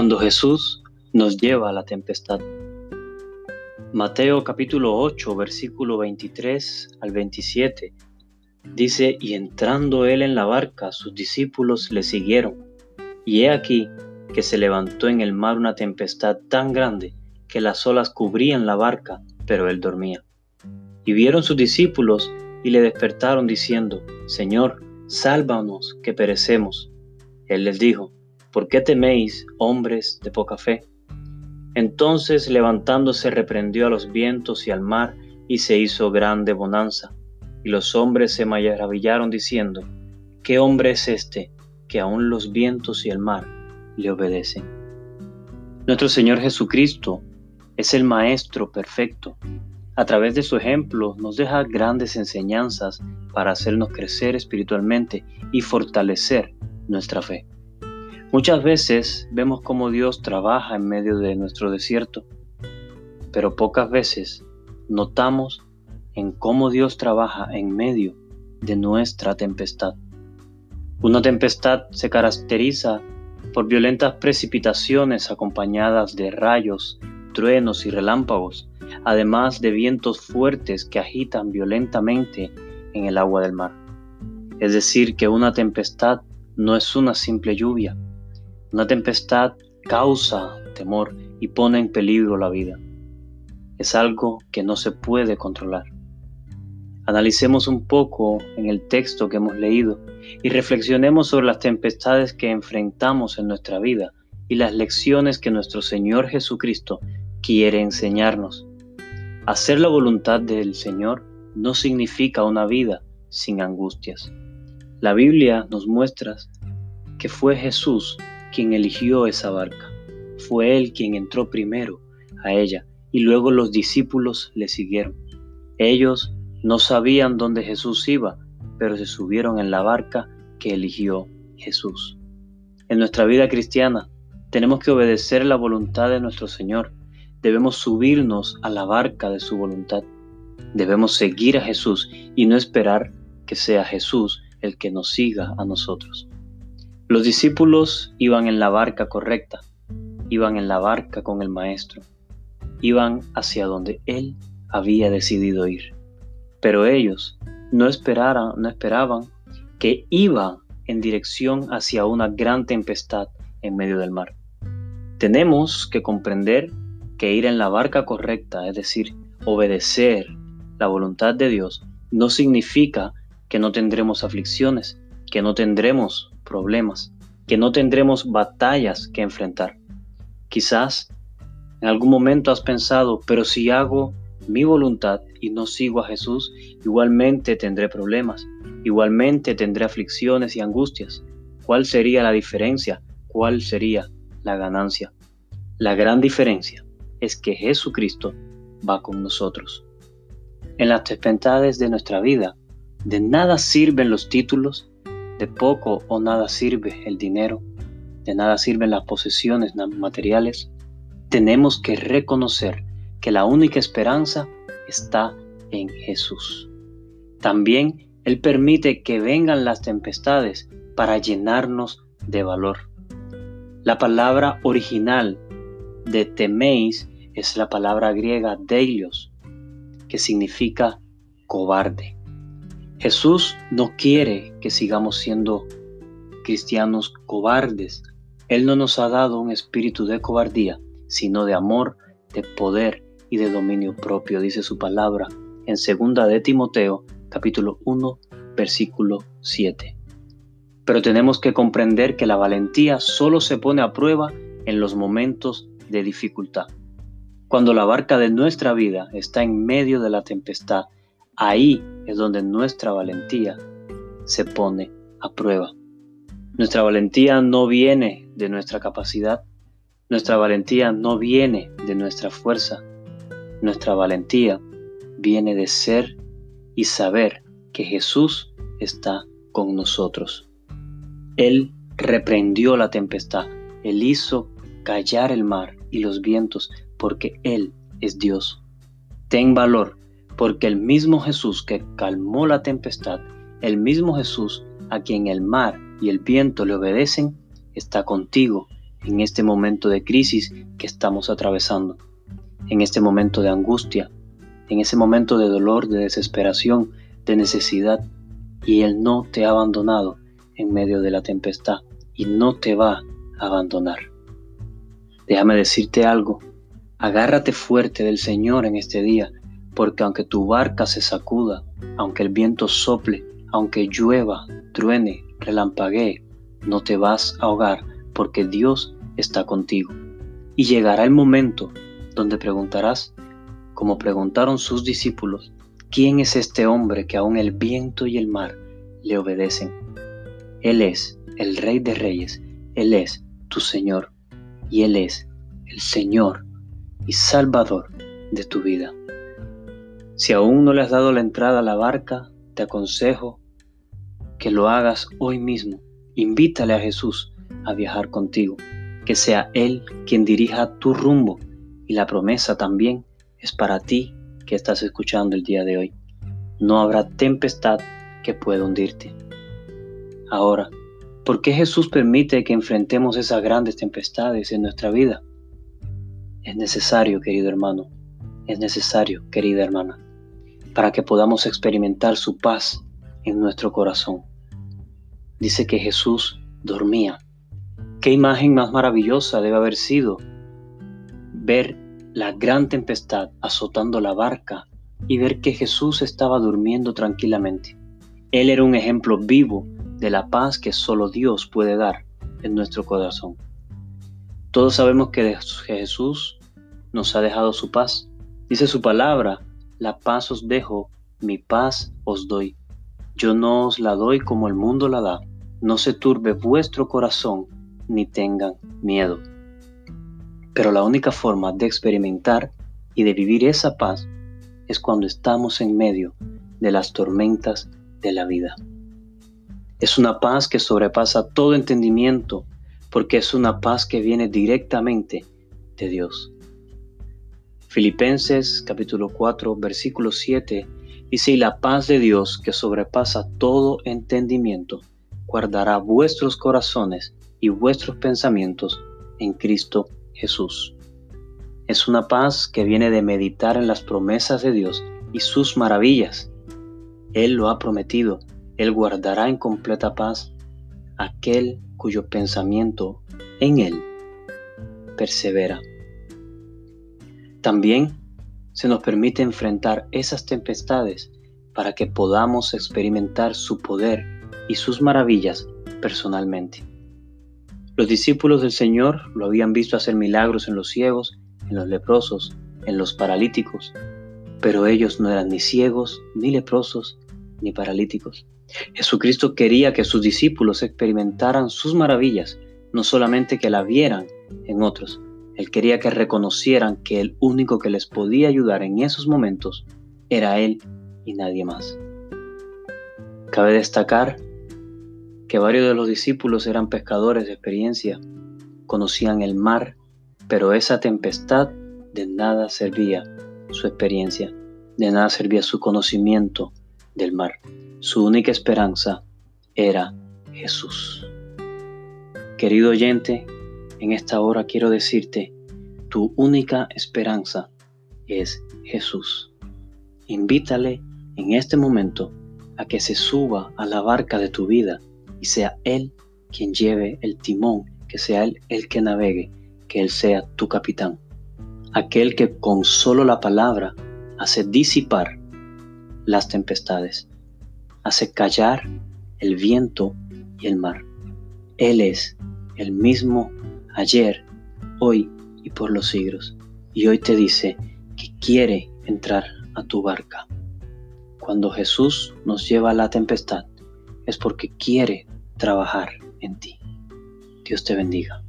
Cuando Jesús nos lleva a la tempestad. Mateo capítulo 8, versículo 23 al 27 dice, y entrando él en la barca, sus discípulos le siguieron. Y he aquí que se levantó en el mar una tempestad tan grande que las olas cubrían la barca, pero él dormía. Y vieron sus discípulos y le despertaron diciendo, Señor, sálvanos que perecemos. Él les dijo, ¿por qué teméis, hombres de poca fe? Entonces levantándose reprendió a los vientos y al mar, y se hizo grande bonanza. Y los hombres se maravillaron diciendo, ¿qué hombre es este que aun los vientos y el mar le obedecen? Nuestro Señor Jesucristo es el Maestro perfecto. A través de su ejemplo nos deja grandes enseñanzas para hacernos crecer espiritualmente y fortalecer nuestra fe. Muchas veces vemos cómo Dios trabaja en medio de nuestro desierto, pero pocas veces notamos en cómo Dios trabaja en medio de nuestra tempestad. Una tempestad se caracteriza por violentas precipitaciones acompañadas de rayos, truenos y relámpagos, además de vientos fuertes que agitan violentamente en el agua del mar. Es decir, que una tempestad no es una simple lluvia, una tempestad causa temor y pone en peligro la vida. Es algo que no se puede controlar. Analicemos un poco en el texto que hemos leído y reflexionemos sobre las tempestades que enfrentamos en nuestra vida y las lecciones que nuestro Señor Jesucristo quiere enseñarnos. Hacer la voluntad del Señor no significa una vida sin angustias. La Biblia nos muestra que fue Jesús quien eligió esa barca. Fue Él quien entró primero a ella y luego los discípulos le siguieron. Ellos no sabían dónde Jesús iba, pero se subieron en la barca que eligió Jesús. En nuestra vida cristiana tenemos que obedecer la voluntad de nuestro Señor. Debemos subirnos a la barca de su voluntad. Debemos seguir a Jesús y no esperar que sea Jesús el que nos siga a nosotros. Los discípulos iban en la barca correcta, iban en la barca con el Maestro, iban hacia donde Él había decidido ir. Pero ellos no, no esperaban que iba en dirección hacia una gran tempestad en medio del mar. Tenemos que comprender que ir en la barca correcta, es decir, obedecer la voluntad de Dios, no significa que no tendremos aflicciones, que no tendremos problemas, que no tendremos batallas que enfrentar. Quizás en algún momento has pensado, pero si hago mi voluntad y no sigo a Jesús, igualmente tendré problemas, igualmente tendré aflicciones y angustias. ¿Cuál sería la diferencia? ¿Cuál sería la ganancia? La gran diferencia es que Jesucristo va con nosotros. En las tempestades de nuestra vida, de nada sirven los títulos, de poco o nada sirve el dinero, de nada sirven las posesiones materiales. Tenemos que reconocer que la única esperanza está en Jesús. También Él permite que vengan las tempestades para llenarnos de valor. La palabra original de teméis es la palabra griega deilos, que significa cobarde. Jesús no quiere que sigamos siendo cristianos cobardes. Él no nos ha dado un espíritu de cobardía, sino de amor, de poder y de dominio propio, dice su palabra en 2 de Timoteo, capítulo 1, versículo 7. Pero tenemos que comprender que la valentía solo se pone a prueba en los momentos de dificultad. Cuando la barca de nuestra vida está en medio de la tempestad, ahí es donde nuestra valentía se pone a prueba. Nuestra valentía no viene de nuestra capacidad, nuestra valentía no viene de nuestra fuerza, nuestra valentía viene de ser y saber que Jesús está con nosotros. Él reprendió la tempestad, Él hizo callar el mar y los vientos porque Él es Dios. Ten valor porque el mismo Jesús que calmó la tempestad, el mismo Jesús a quien el mar y el viento le obedecen, está contigo en este momento de crisis que estamos atravesando, en este momento de angustia, en ese momento de dolor, de desesperación, de necesidad, y Él no te ha abandonado en medio de la tempestad y no te va a abandonar. Déjame decirte algo, agárrate fuerte del Señor en este día, porque aunque tu barca se sacuda, aunque el viento sople, aunque llueva, truene, relampaguee, no te vas a ahogar porque Dios está contigo. Y llegará el momento donde preguntarás, como preguntaron sus discípulos, ¿quién es este hombre que aun el viento y el mar le obedecen? Él es el Rey de Reyes, Él es tu Señor y Él es el Señor y Salvador de tu vida. Si aún no le has dado la entrada a la barca, te aconsejo que lo hagas hoy mismo. Invítale a Jesús a viajar contigo, que sea Él quien dirija tu rumbo y la promesa también es para ti que estás escuchando el día de hoy. No habrá tempestad que pueda hundirte. Ahora, ¿por qué Jesús permite que enfrentemos esas grandes tempestades en nuestra vida? Es necesario, querido hermano, es necesario, querida hermana, para que podamos experimentar su paz en nuestro corazón. Dice que Jesús dormía. Qué imagen más maravillosa debe haber sido ver la gran tempestad azotando la barca y ver que Jesús estaba durmiendo tranquilamente. Él era un ejemplo vivo de la paz que solo Dios puede dar en nuestro corazón. Todos sabemos que Jesús nos ha dejado su paz. Dice su palabra, la paz os dejo, mi paz os doy. Yo no os la doy como el mundo la da. No se turbe vuestro corazón ni tengan miedo. Pero la única forma de experimentar y de vivir esa paz es cuando estamos en medio de las tormentas de la vida. Es una paz que sobrepasa todo entendimiento porque es una paz que viene directamente de Dios. Filipenses capítulo 4 versículo 7 dice, y la paz de Dios que sobrepasa todo entendimiento, guardará vuestros corazones y vuestros pensamientos en Cristo Jesús. Es una paz que viene de meditar en las promesas de Dios y sus maravillas. Él lo ha prometido, Él guardará en completa paz aquel cuyo pensamiento en Él persevera. También se nos permite enfrentar esas tempestades para que podamos experimentar su poder y sus maravillas personalmente. Los discípulos del Señor lo habían visto hacer milagros en los ciegos, en los leprosos, en los paralíticos, pero ellos no eran ni ciegos, ni leprosos, ni paralíticos. Jesucristo quería que sus discípulos experimentaran sus maravillas, no solamente que la vieran en otros. Él quería que reconocieran que el único que les podía ayudar en esos momentos era Él y nadie más. Cabe destacar que varios de los discípulos eran pescadores de experiencia, conocían el mar, pero esa tempestad de nada servía su experiencia, de nada servía su conocimiento del mar. Su única esperanza era Jesús. Querido oyente, en esta hora quiero decirte, tu única esperanza es Jesús. Invítale en este momento a que se suba a la barca de tu vida y sea Él quien lleve el timón, que sea Él el que navegue, que Él sea tu capitán. Aquel que con solo la palabra hace disipar las tempestades, hace callar el viento y el mar. Él es el mismo ayer, hoy y por los siglos. Y hoy te dice que quiere entrar a tu barca. Cuando Jesús nos lleva a la tempestad, es porque quiere trabajar en ti. Dios te bendiga.